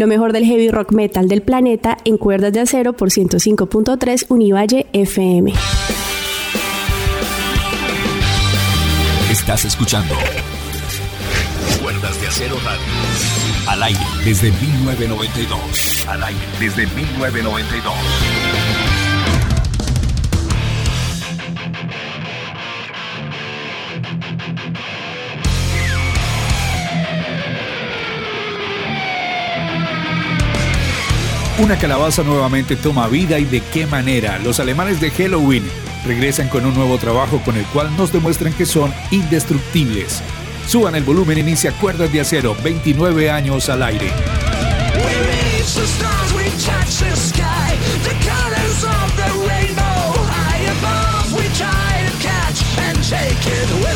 Lo mejor del heavy rock metal del planeta en cuerdas de acero por 105.3 Univalle FM. Estás escuchando Cuerdas de Acero Radio. Al aire desde 1992. Al aire desde 1992. Una calabaza nuevamente toma vida y de qué manera. Los alemanes de Halloween regresan con un nuevo trabajo con el cual nos demuestran que son indestructibles. Suban el volumen, inicia Cuerdas de Acero, 29 años al aire. glory hole.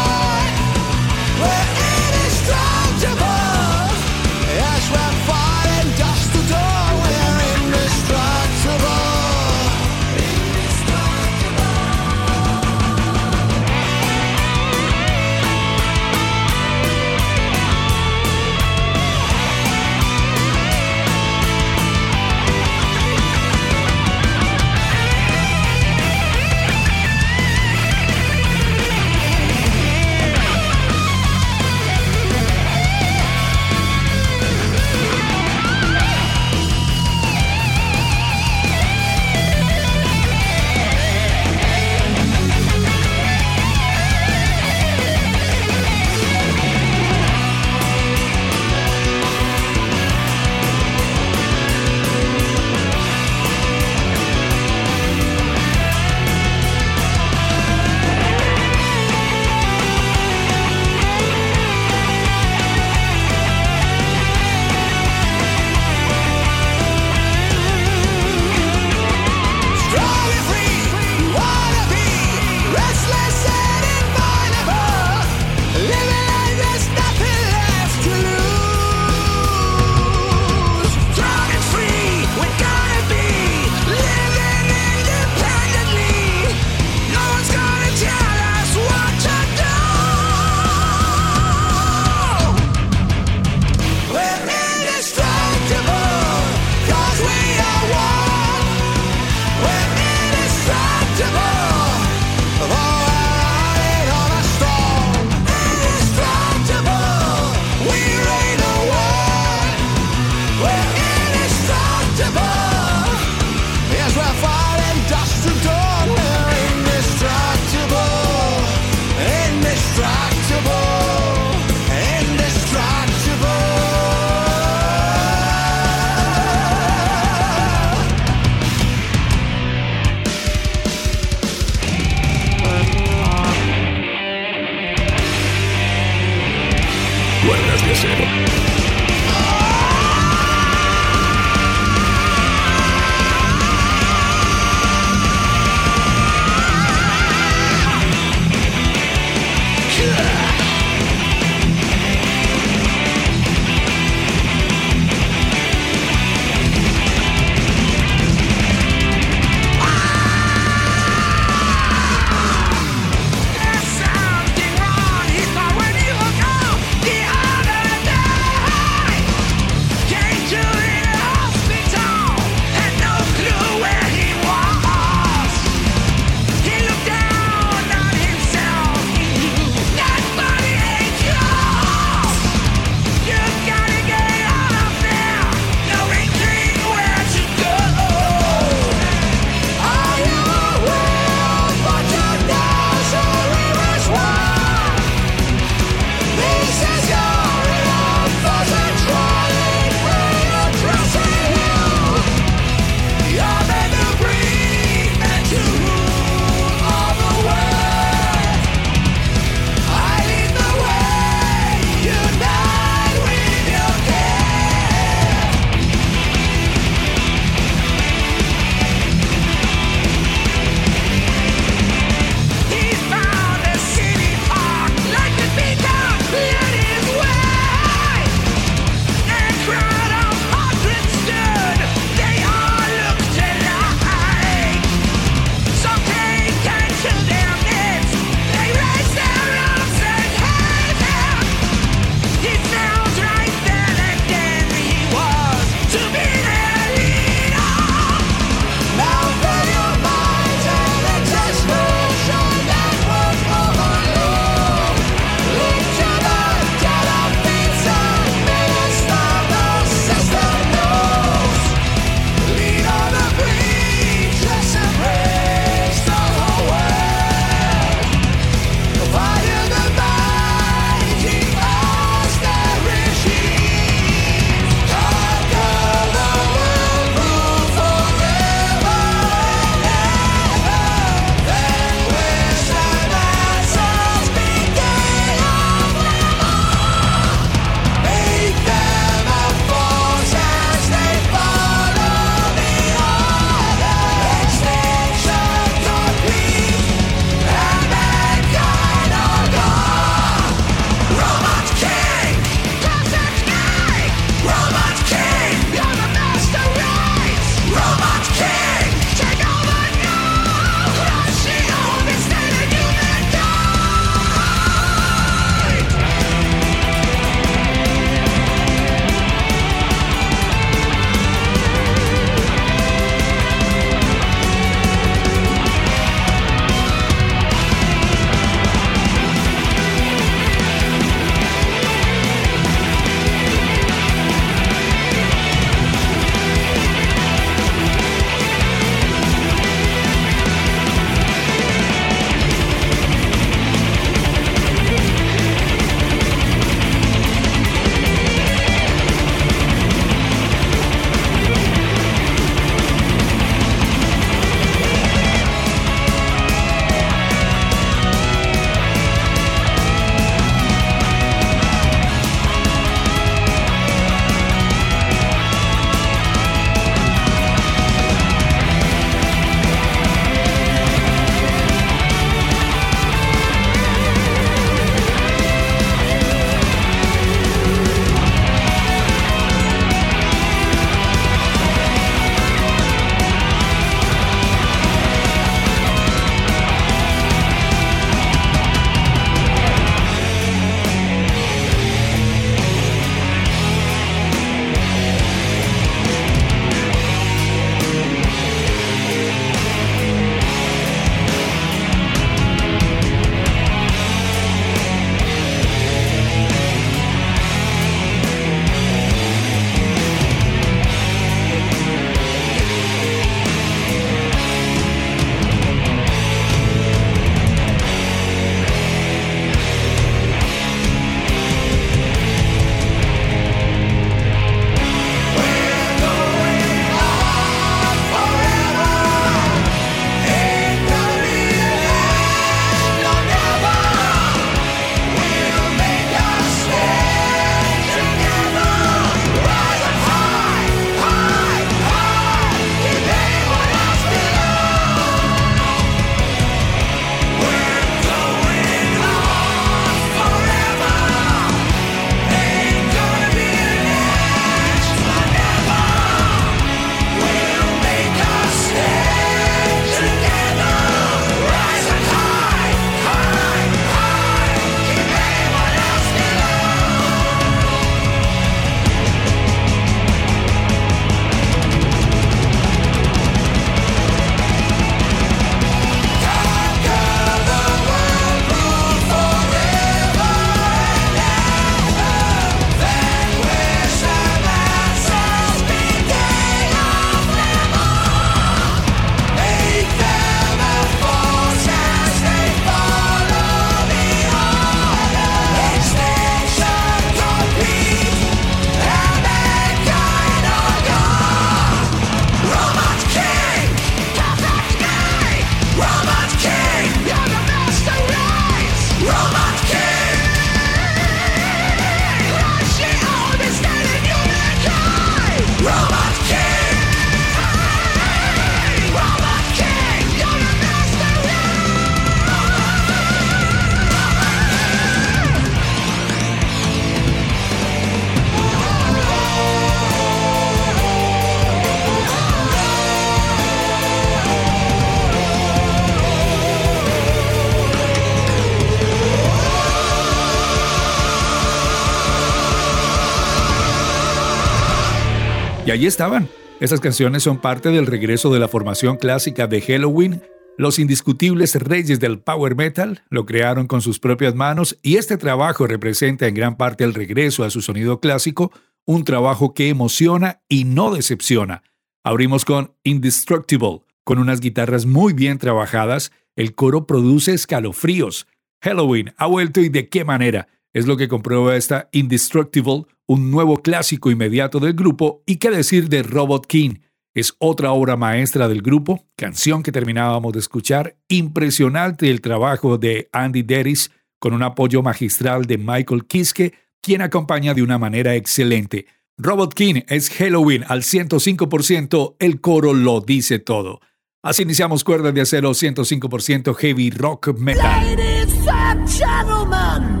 Allí estaban. Estas canciones son parte del regreso de la formación clásica de Halloween. Los indiscutibles reyes del power metal lo crearon con sus propias manos y este trabajo representa en gran parte el regreso a su sonido clásico, un trabajo que emociona y no decepciona. Abrimos con Indestructible, con unas guitarras muy bien trabajadas, el coro produce escalofríos. Halloween ha vuelto y de qué manera. Es lo que comprueba esta Indestructible, un nuevo clásico inmediato del grupo, y qué decir de Robot King. Es otra obra maestra del grupo, canción que terminábamos de escuchar, impresionante el trabajo de Andy Deris, con un apoyo magistral de Michael Kiske, quien acompaña de una manera excelente. Robot King es Halloween al 105%, el coro lo dice todo. Así iniciamos Cuerdas de Acero 105% Heavy Rock Metal. Ladies and gentlemen,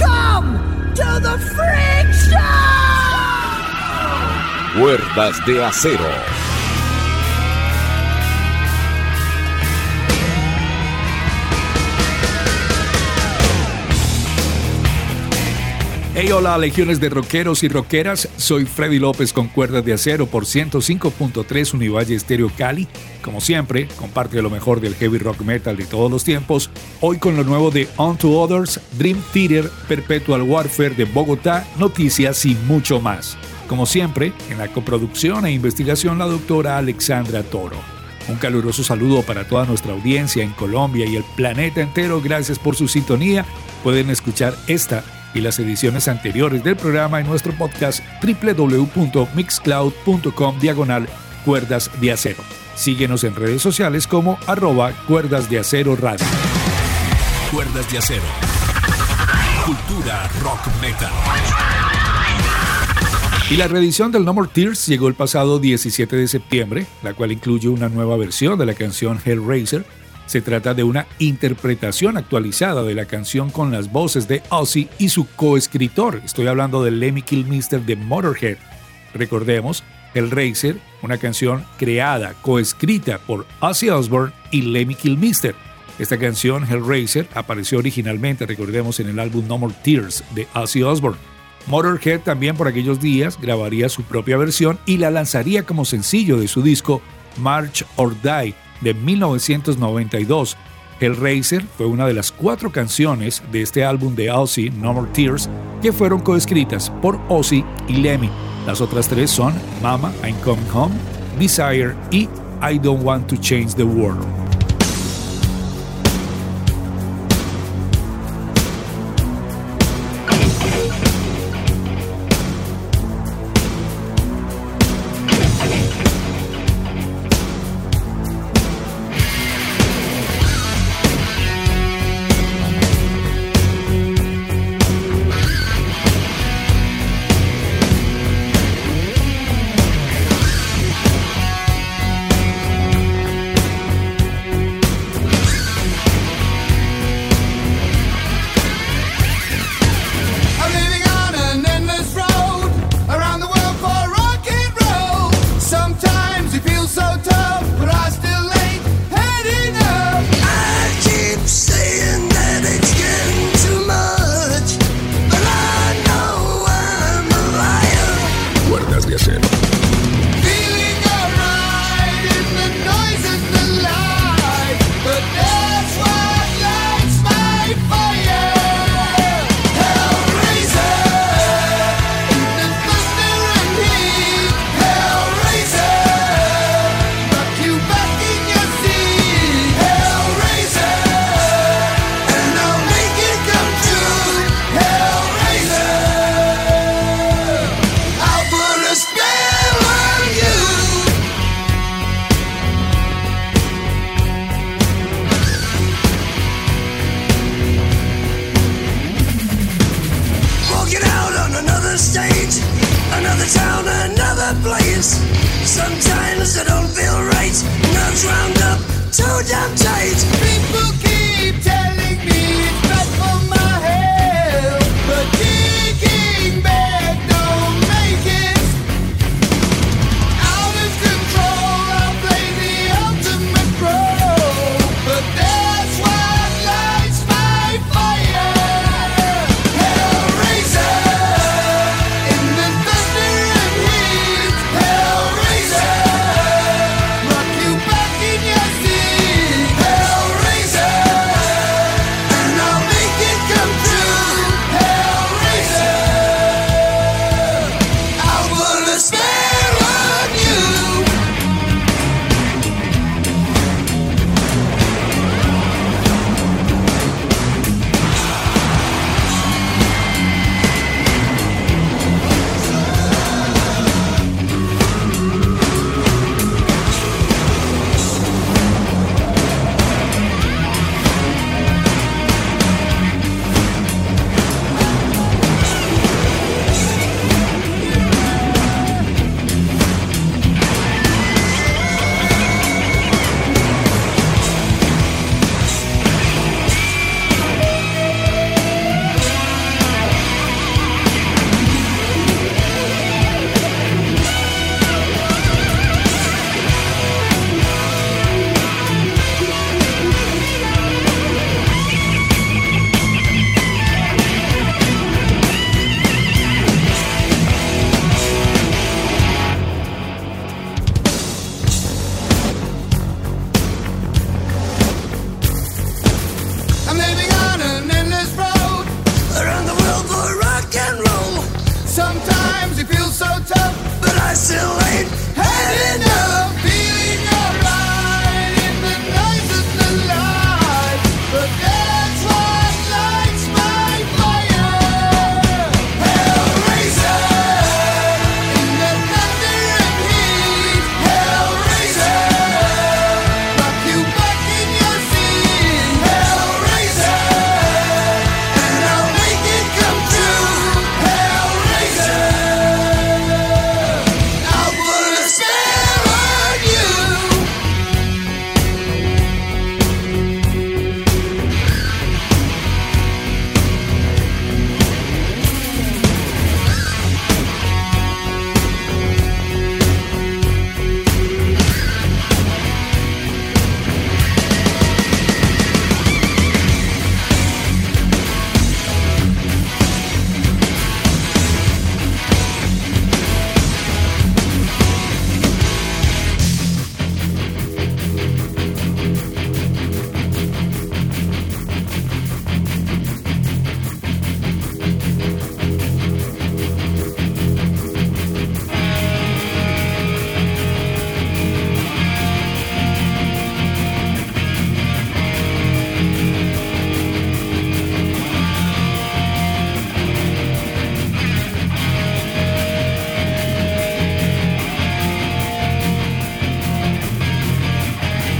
welcome to the Freak Show! Cuerdas de Acero. Hey hola legiones de rockeros y rockeras, soy Freddy López con cuerdas de acero por 105.3 Univalle Estéreo Cali. Como siempre, comparte lo mejor del heavy rock metal de todos los tiempos, hoy con lo nuevo de On to Others, Dream Theater, Perpetual Warfare de Bogotá, noticias y mucho más. Como siempre, en la coproducción e investigación la doctora Alexandra Toro. Un caluroso saludo para toda nuestra audiencia en Colombia y el planeta entero, gracias por su sintonía. Pueden escuchar esta y las ediciones anteriores del programa en nuestro podcast www.mixcloud.com diagonal cuerdas de acero. Síguenos en redes sociales como arroba cuerdas de acero radio. Cuerdas de acero. Cultura rock metal. Y la reedición del No More Tears llegó el pasado 17 de septiembre, la cual incluye una nueva versión de la canción Hellraiser se trata de una interpretación actualizada de la canción con las voces de Ozzy y su coescritor. Estoy hablando de Lemmy Kilmister de Motorhead. Recordemos, El Racer, una canción creada, coescrita por Ozzy Osbourne y Lemmy Kilmister. Esta canción, Hellraiser, apareció originalmente, recordemos, en el álbum No More Tears de Ozzy Osbourne. Motorhead también por aquellos días grabaría su propia versión y la lanzaría como sencillo de su disco March or Die, de 1992. Hellraiser fue una de las cuatro canciones de este álbum de Ozzy, No More Tears, que fueron coescritas por Ozzy y Lemmy. Las otras tres son Mama, I'm Coming Home, Desire y I Don't Want to Change the World.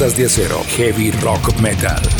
De acero, heavy rock metal.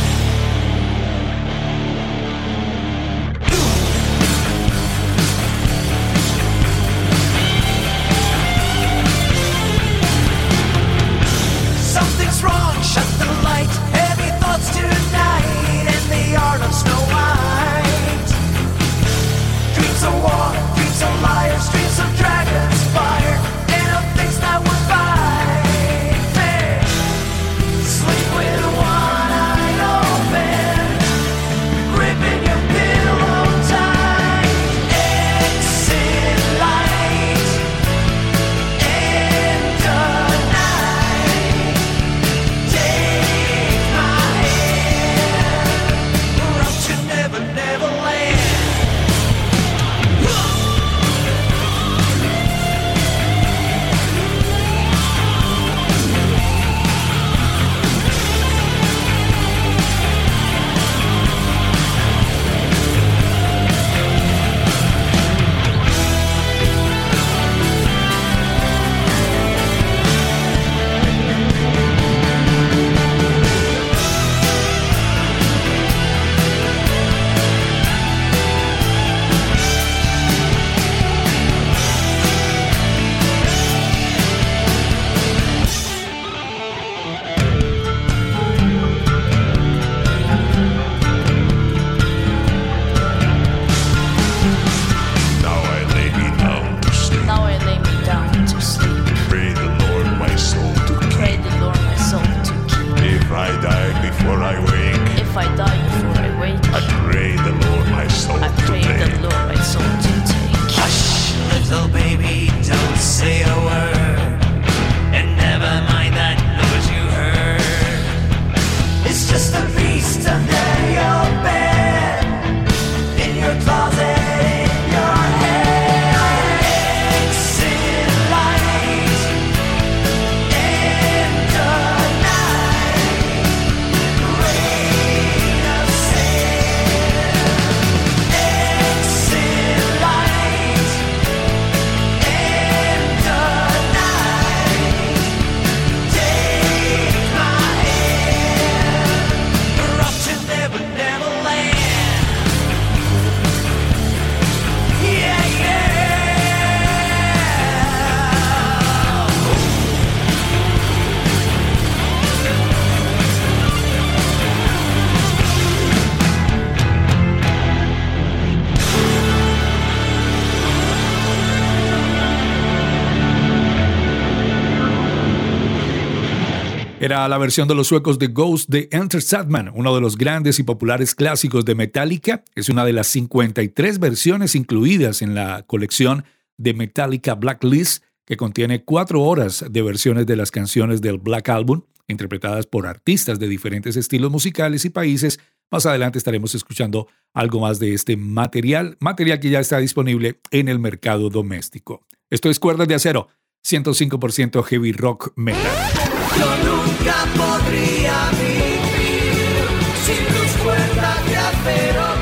La versión de los suecos de Ghost de Enter Sadman, uno de los grandes y populares clásicos de Metallica. Es una de las 53 versiones incluidas en la colección de Metallica Blacklist, que contiene cuatro horas de versiones de las canciones del Black Album, interpretadas por artistas de diferentes estilos musicales y países. Más adelante estaremos escuchando algo más de este material, material que ya está disponible en el mercado doméstico. Esto es Cuerdas de Acero, 105% heavy rock metal. Yo nunca podría vivir sin tus cuerdas de acero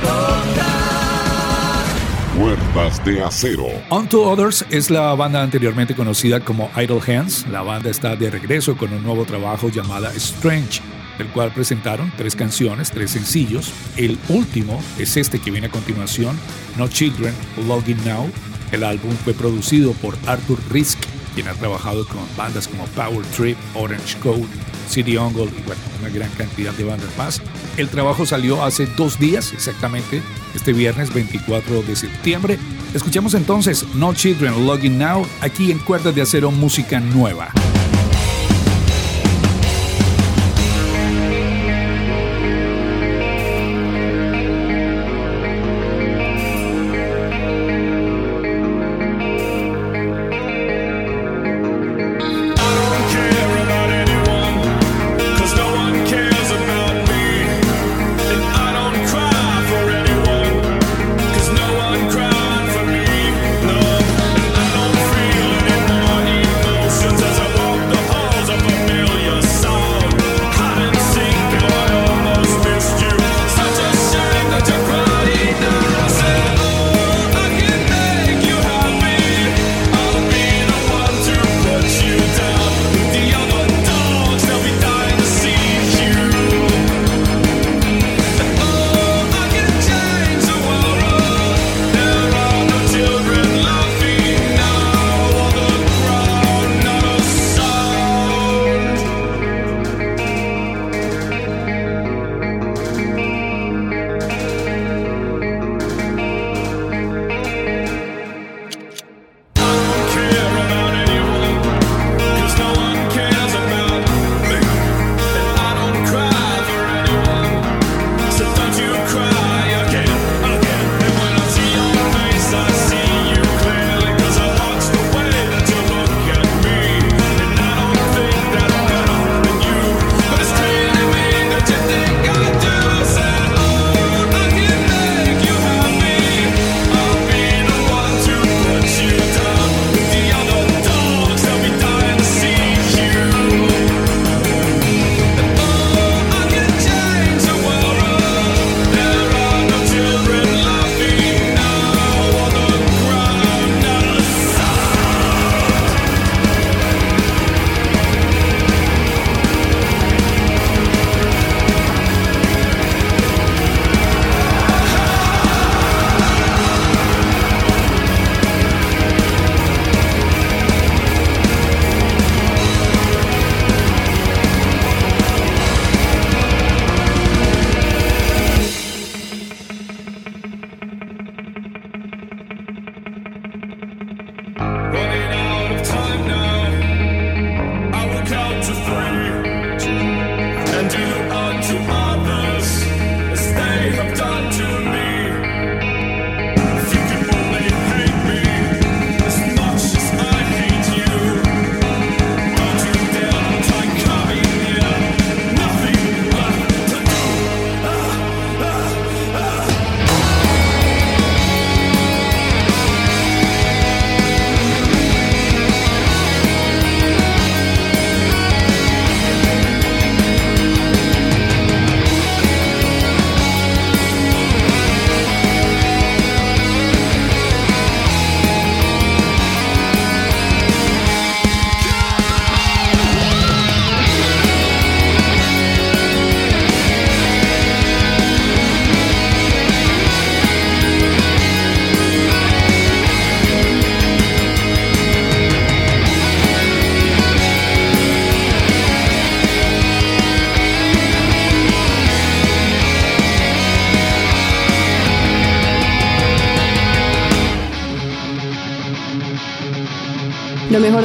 de acero. Unto Others es la banda anteriormente conocida como Idle Hands. La banda está de regreso con un nuevo trabajo llamada Strange. del cual presentaron tres canciones, tres sencillos. El último es este que viene a continuación, No Children, Login Now. El álbum fue producido por Arthur Risk, quien ha trabajado con bandas como Power Trip, Orange Code, City Ongle y bueno, una gran cantidad de bandas más. El trabajo salió hace dos días, exactamente, este viernes 24 de septiembre. Escuchamos entonces No Children Login Now aquí en Cuerdas de Acero Música Nueva.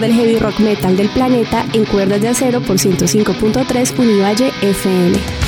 Del heavy rock metal del planeta en cuerdas de acero por 105.3 Univalle FM.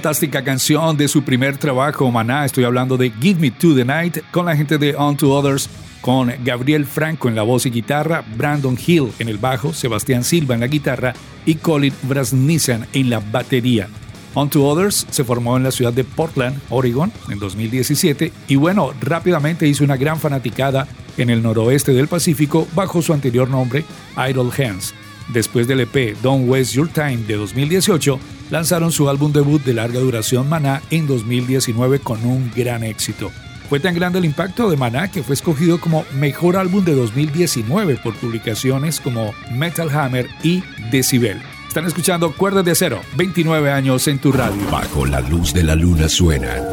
Fantástica canción de su primer trabajo, Maná. Estoy hablando de Give Me to the Night con la gente de On to Others, con Gabriel Franco en la voz y guitarra, Brandon Hill en el bajo, Sebastián Silva en la guitarra y Colin Brasnisan en la batería. On to Others se formó en la ciudad de Portland, Oregon, en 2017 y bueno, rápidamente hizo una gran fanaticada en el noroeste del Pacífico bajo su anterior nombre, Idle Hands. Después del EP Don't Waste Your Time de 2018, lanzaron su álbum debut de larga duración Maná en 2019 con un gran éxito. Fue tan grande el impacto de Maná que fue escogido como mejor álbum de 2019 por publicaciones como Metal Hammer y Decibel. Están escuchando Cuerdas de Acero, 29 años en tu radio. Bajo la luz de la luna suenan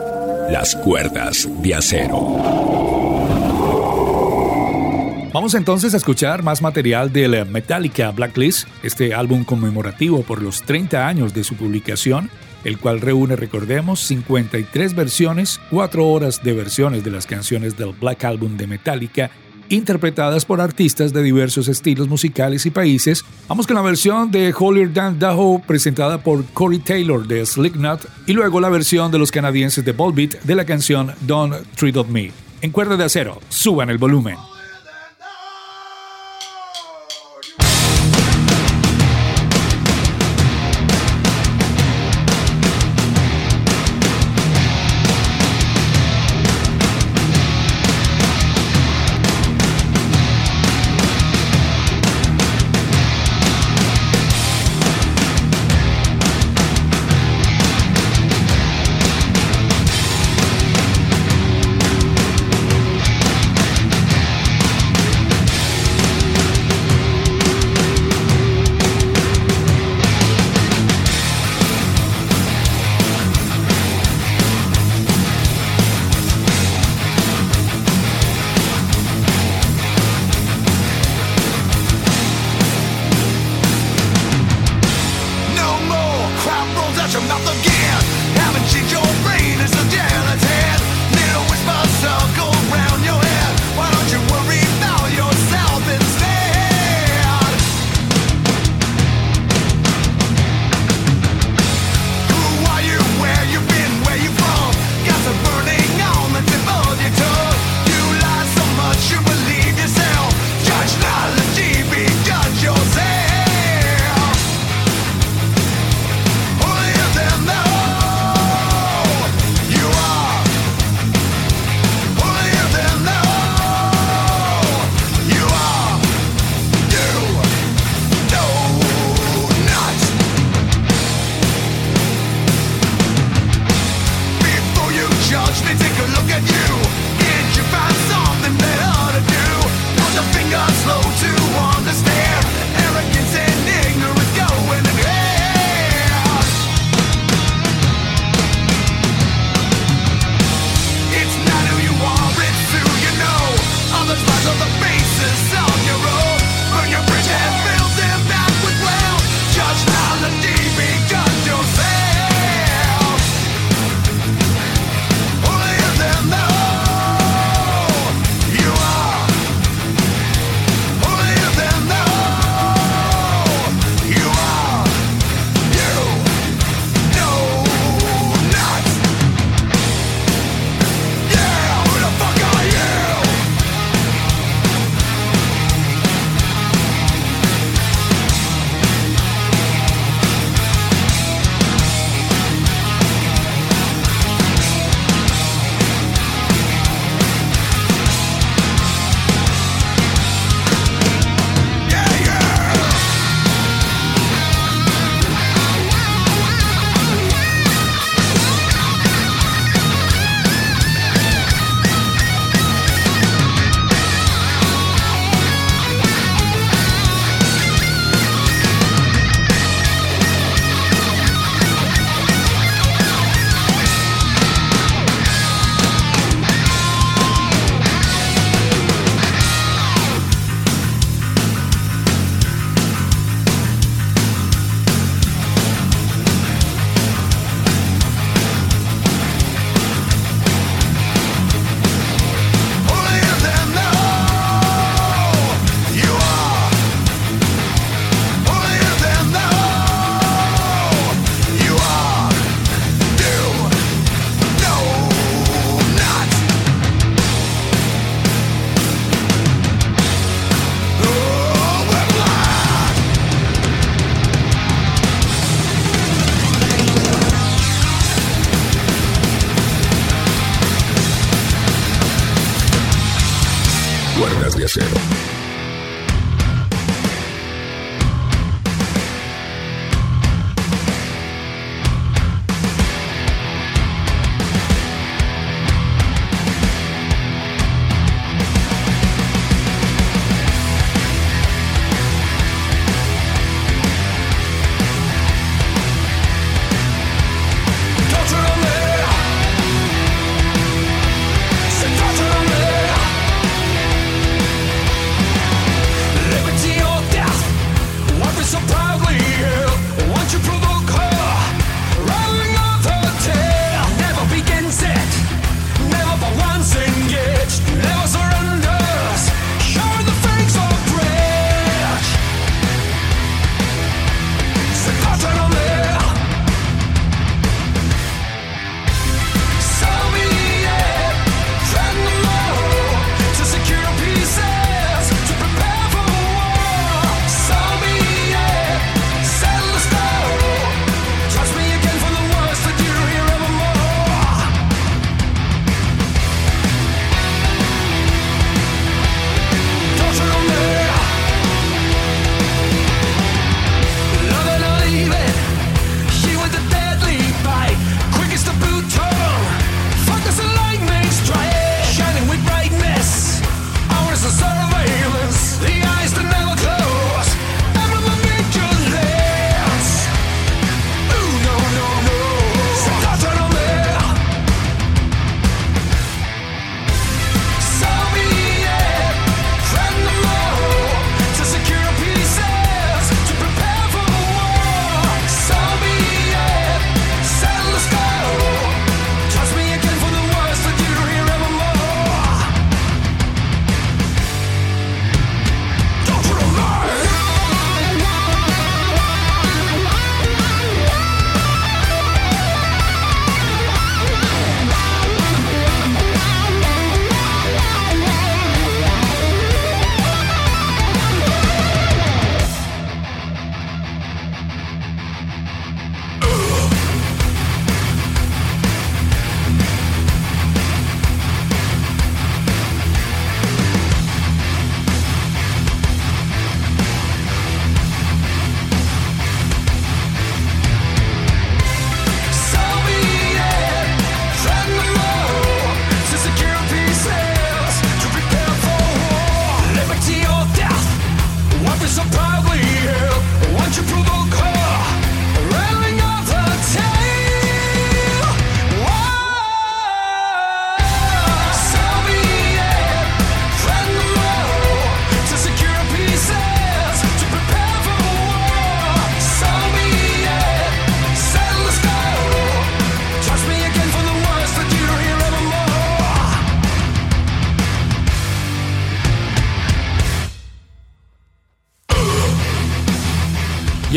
las cuerdas de acero. Vamos entonces a escuchar más material de Metallica Blacklist, este álbum conmemorativo por los 30 años de su publicación, el cual reúne, recordemos, 53 versiones, 4 horas de versiones de las canciones del Black Album de Metallica, interpretadas por artistas de diversos estilos musicales y países. Vamos con la versión de Holier Than Daho presentada por Corey Taylor de Slipknot y luego la versión de los canadienses de Volbeat de la canción Don't Treat of Me. En cuerda de acero, suban el volumen.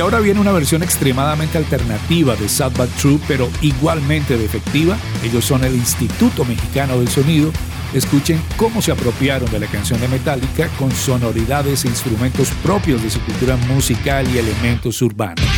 Y ahora viene una versión extremadamente alternativa de Sad But True, pero igualmente efectiva. Ellos son el Instituto Mexicano del Sonido. Escuchen cómo se apropiaron de la canción de Metallica con sonoridades e instrumentos propios de su cultura musical y elementos urbanos.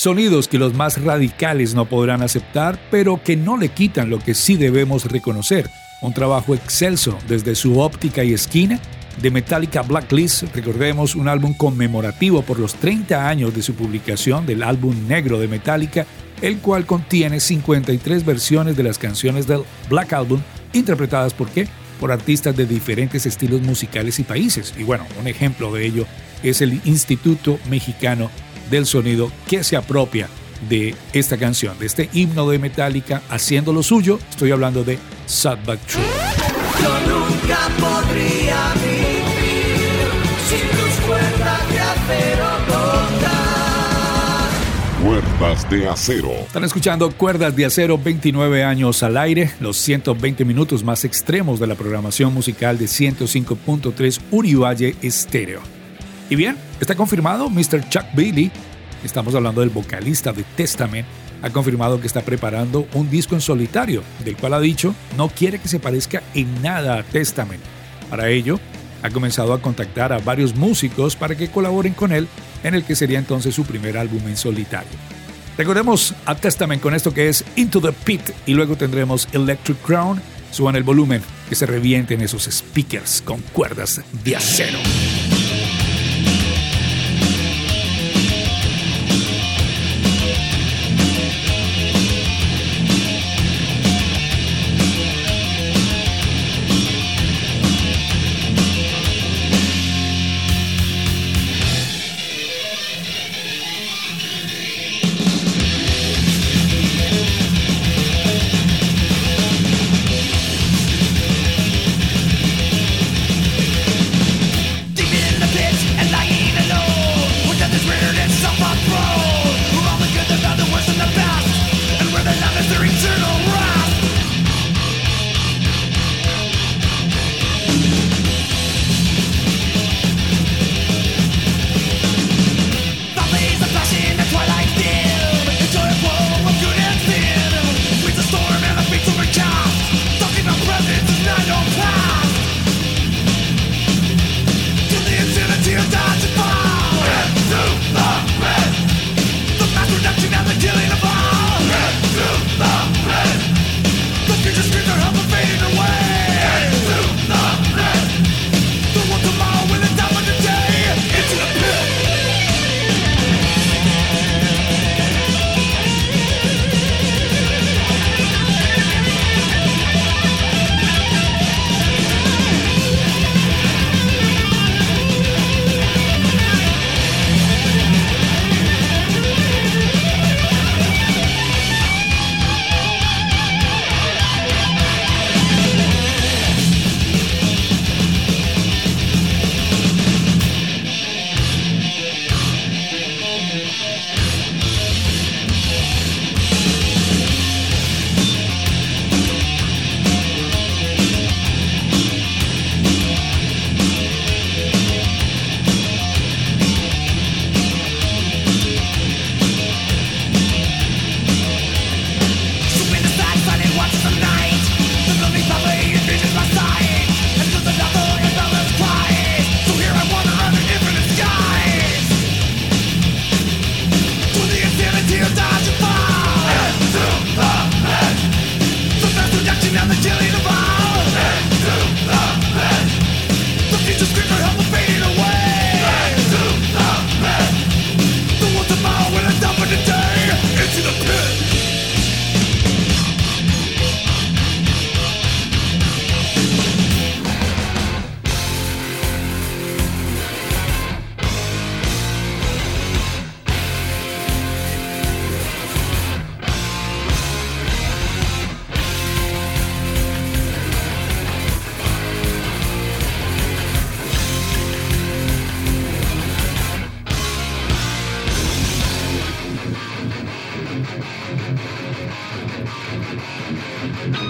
Sonidos que los más radicales no podrán aceptar, pero que no le quitan lo que sí debemos reconocer. Un trabajo excelso desde su óptica y esquina de Metallica Blacklist, recordemos un álbum conmemorativo por los 30 años de su publicación del álbum negro de Metallica, el cual contiene 53 versiones de las canciones del Black Album, interpretadas por qué? Por artistas de diferentes estilos musicales y países. Y bueno, un ejemplo de ello es el Instituto Mexicano del sonido que se apropia de esta canción, de este himno de Metallica haciendo lo suyo. Estoy hablando de Sad But True. Yo nunca podría vivir sin tus cuerdas de acero Cuerdas de acero. Están escuchando Cuerdas de acero, 29 años al aire, los 120 minutos más extremos de la programación musical de 105.3 Urivalle Estéreo. Y bien, está confirmado, Mr. Chuck Billy, estamos hablando del vocalista de Testament, ha confirmado que está preparando un disco en solitario, del cual ha dicho no quiere que se parezca en nada a Testament. Para ello, ha comenzado a contactar a varios músicos para que colaboren con él en el que sería entonces su primer álbum en solitario. Recordemos a Testament con esto que es Into the Pit y luego tendremos Electric Crown. Suban el volumen, que se revienten esos speakers con cuerdas de acero.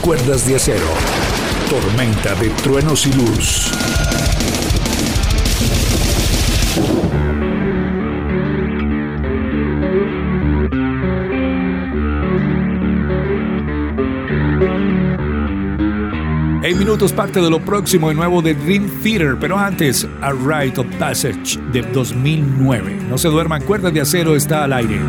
Cuerdas de Acero. Tormenta de truenos y luz. En minutos parte de lo próximo y nuevo de Dream Theater, pero antes, A Rite of Passage de 2009. No se duerman, Cuerdas de Acero está al aire.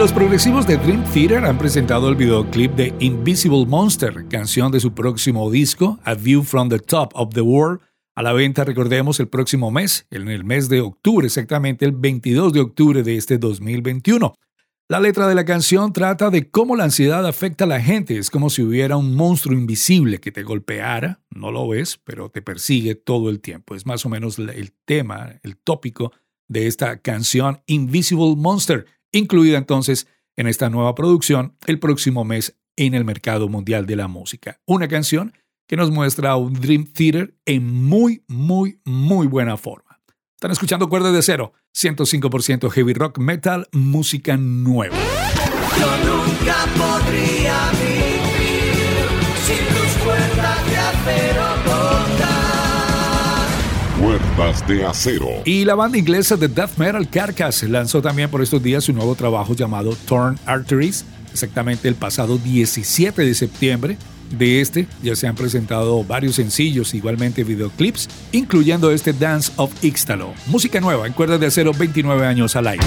Los progresivos de Dream Theater han presentado el videoclip de Invisible Monster, canción de su próximo disco, A View from the Top of the World, a la venta, recordemos, el próximo mes, en el mes de octubre, exactamente el 22 de octubre de este 2021. La letra de la canción trata de cómo la ansiedad afecta a la gente. Es como si hubiera un monstruo invisible que te golpeara, no lo ves, pero te persigue todo el tiempo. Es más o menos el tema, el tópico de esta canción Invisible Monster incluida entonces en esta nueva producción el próximo mes en el mercado mundial de la música. Una canción que nos muestra un Dream Theater en muy, muy, muy buena forma. Están escuchando Cuerdas de Cero, 105% heavy rock metal, música nueva. Yo nunca podría De acero. Y la banda inglesa de death metal Carcass lanzó también por estos días su nuevo trabajo llamado Torn Arteries, exactamente el pasado 17 de septiembre. De este ya se han presentado varios sencillos, igualmente videoclips, incluyendo este Dance of Ixtalo. Música nueva en Cuerdas de Acero, 29 años al aire.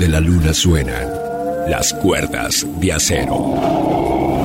De la luna suenan las cuerdas de acero.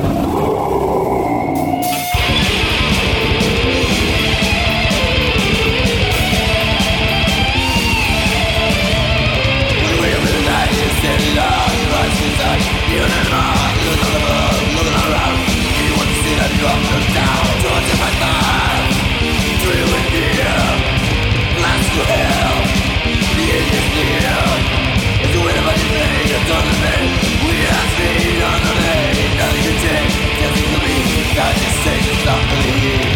stop believing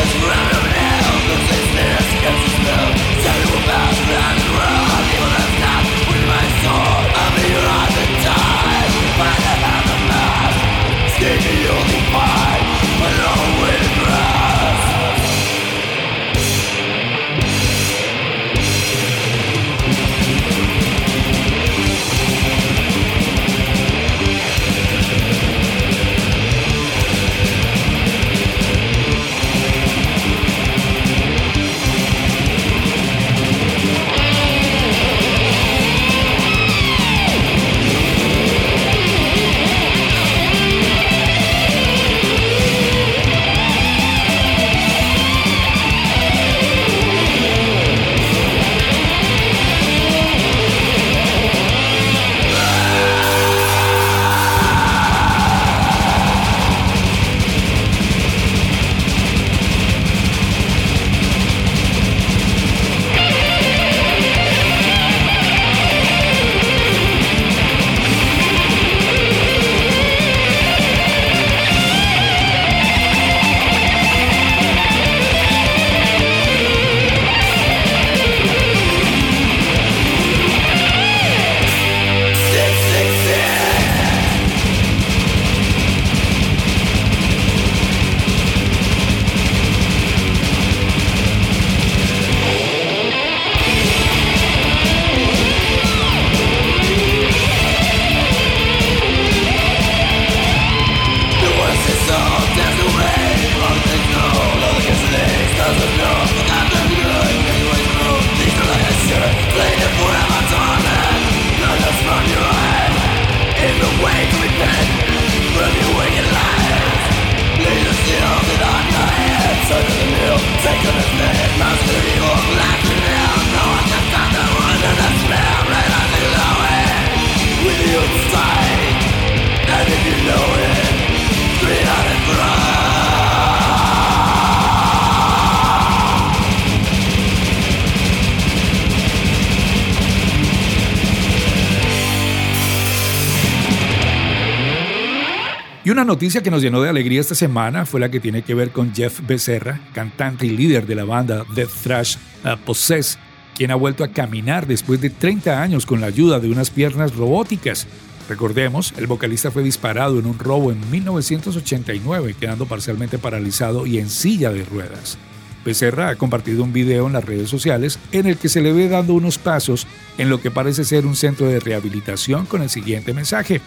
Y una noticia que nos llenó de alegría esta semana fue la que tiene que ver con Jeff Becerra, cantante y líder de la banda Death Thrash uh, Possess, quien ha vuelto a caminar después de 30 años con la ayuda de unas piernas robóticas. Recordemos, el vocalista fue disparado en un robo en 1989, quedando parcialmente paralizado y en silla de ruedas. Becerra ha compartido un video en las redes sociales en el que se le ve dando unos pasos en lo que parece ser un centro de rehabilitación con el siguiente mensaje.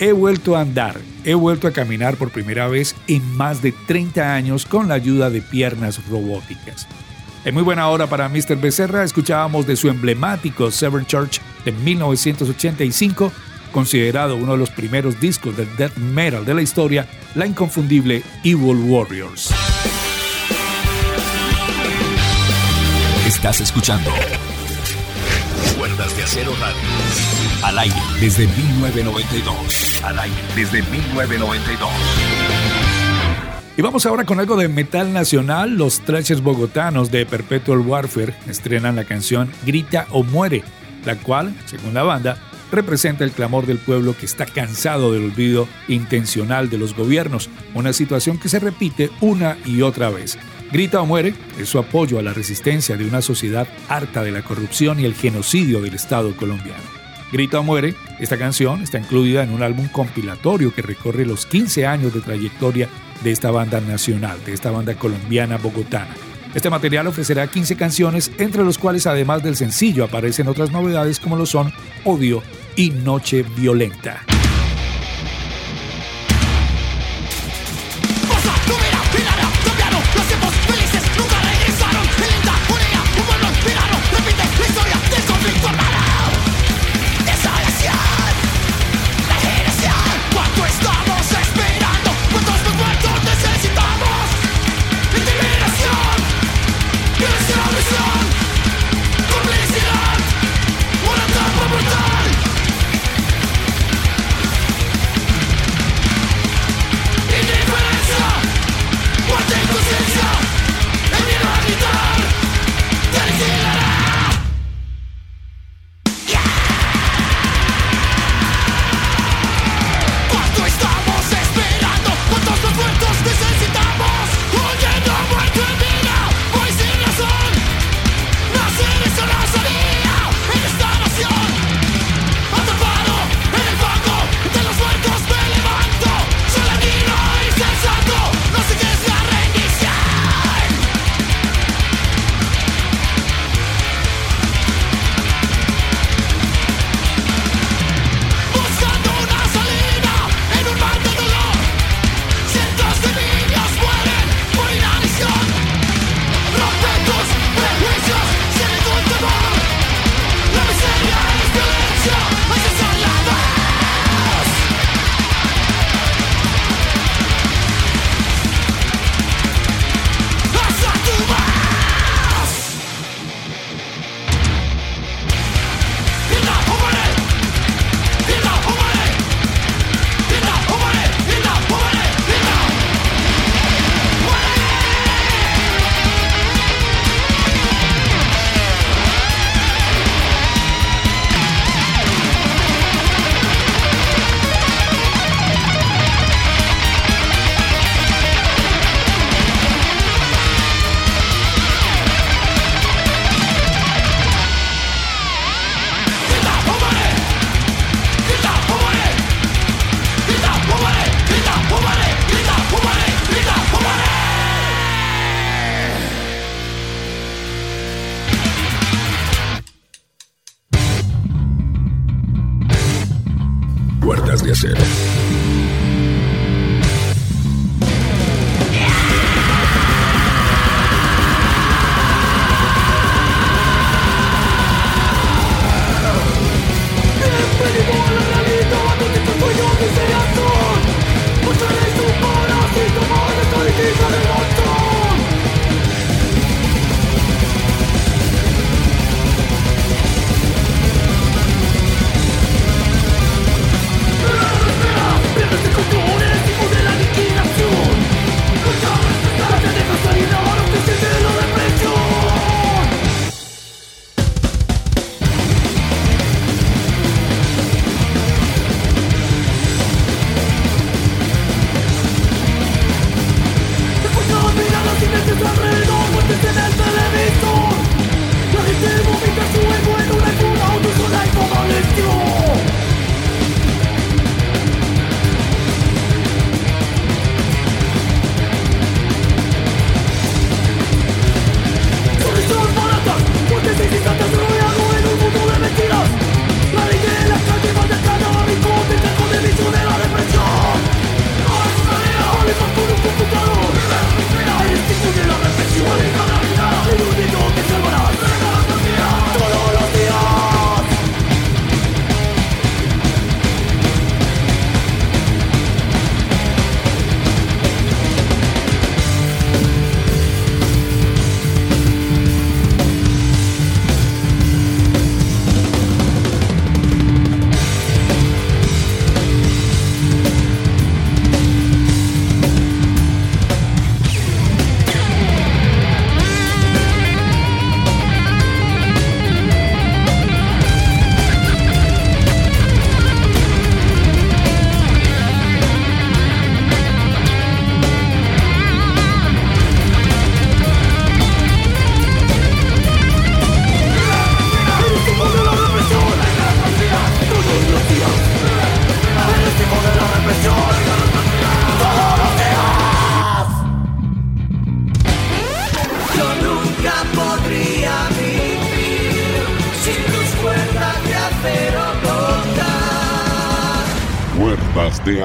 He vuelto a andar, he vuelto a caminar por primera vez en más de 30 años con la ayuda de piernas robóticas. En muy buena hora para Mr. Becerra escuchábamos de su emblemático Severn Church de 1985, considerado uno de los primeros discos del death metal de la historia, la inconfundible Evil Warriors. Estás escuchando Cuerdas de Acero Radio. Al aire desde 1992. Al aire desde 1992. Y vamos ahora con algo de metal nacional. Los Thrashers bogotanos de Perpetual Warfare estrenan la canción Grita o Muere, la cual, según la banda, representa el clamor del pueblo que está cansado del olvido intencional de los gobiernos, una situación que se repite una y otra vez. Grita o muere es su apoyo a la resistencia de una sociedad harta de la corrupción y el genocidio del Estado colombiano. Grita o Muere, esta canción está incluida en un álbum compilatorio que recorre los 15 años de trayectoria de esta banda nacional, de esta banda colombiana bogotana. Este material ofrecerá 15 canciones, entre los cuales además del sencillo aparecen otras novedades como lo son Odio y Noche Violenta.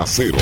0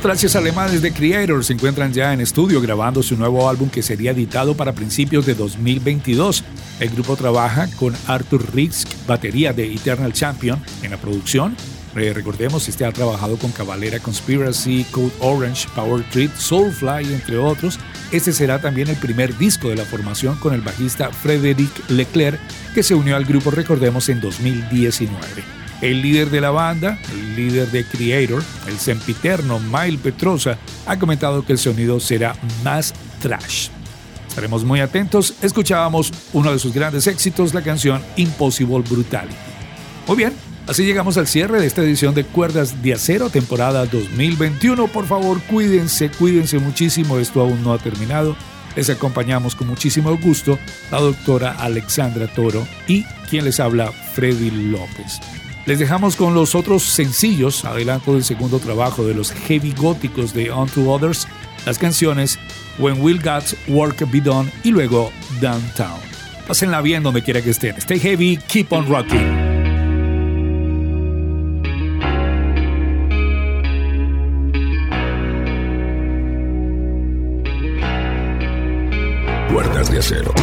Los tracios alemanes de Creator se encuentran ya en estudio grabando su nuevo álbum que sería editado para principios de 2022. El grupo trabaja con Arthur Riggs, batería de Eternal Champion, en la producción. Eh, recordemos, este ha trabajado con Cavalera Conspiracy, Code Orange, Power Trip, Soulfly, entre otros. Este será también el primer disco de la formación con el bajista Frederic Leclerc, que se unió al grupo, recordemos, en 2019. El líder de la banda, líder de Creator, el sempiterno Mile Petrosa, ha comentado que el sonido será más trash. Estaremos muy atentos. Escuchábamos uno de sus grandes éxitos, la canción Impossible Brutality. Muy bien, así llegamos al cierre de esta edición de Cuerdas de Acero, temporada 2021. Por favor, cuídense, cuídense muchísimo. Esto aún no ha terminado. Les acompañamos con muchísimo gusto la doctora Alexandra Toro y quien les habla, Freddy López. Les dejamos con los otros sencillos, adelanto del segundo trabajo de los heavy góticos de Unto Others, las canciones When Will God's Work Be Done y luego Downtown. Pásenla bien donde quiera que estén. Stay heavy, keep on rocking. Puertas de acero.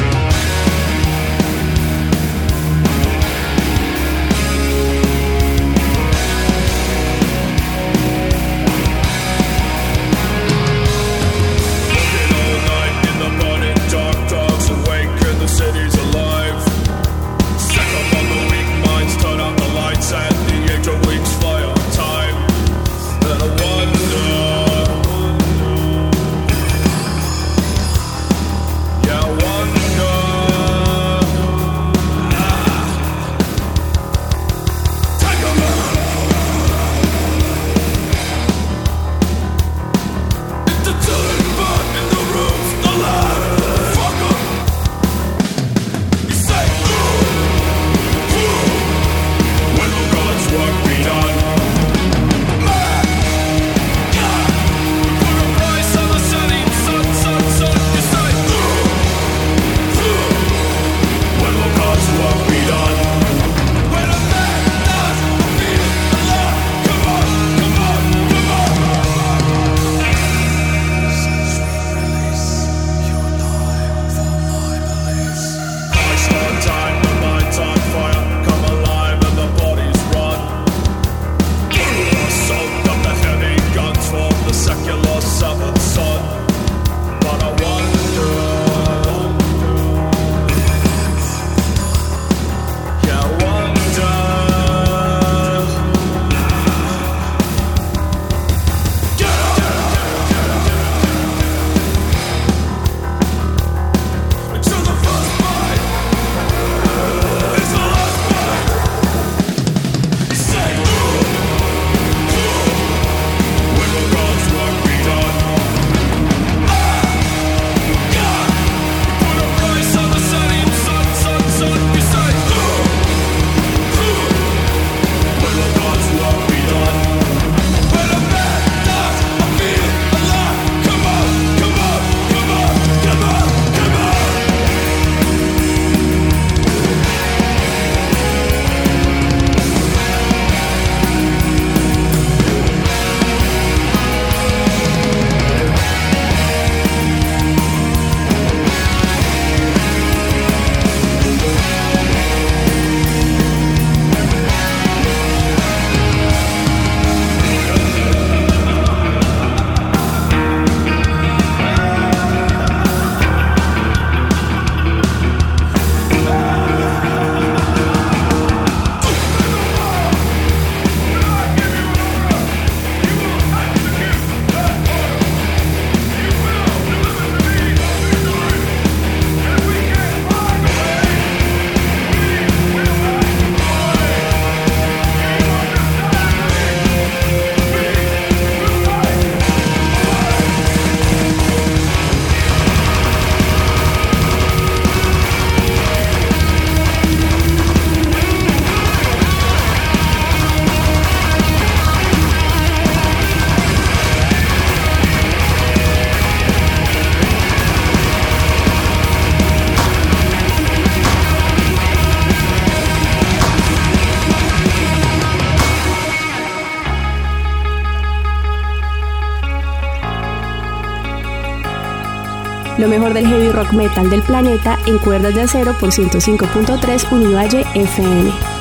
Del heavy rock metal del planeta en cuerdas de acero por 105.3 Univalle FM.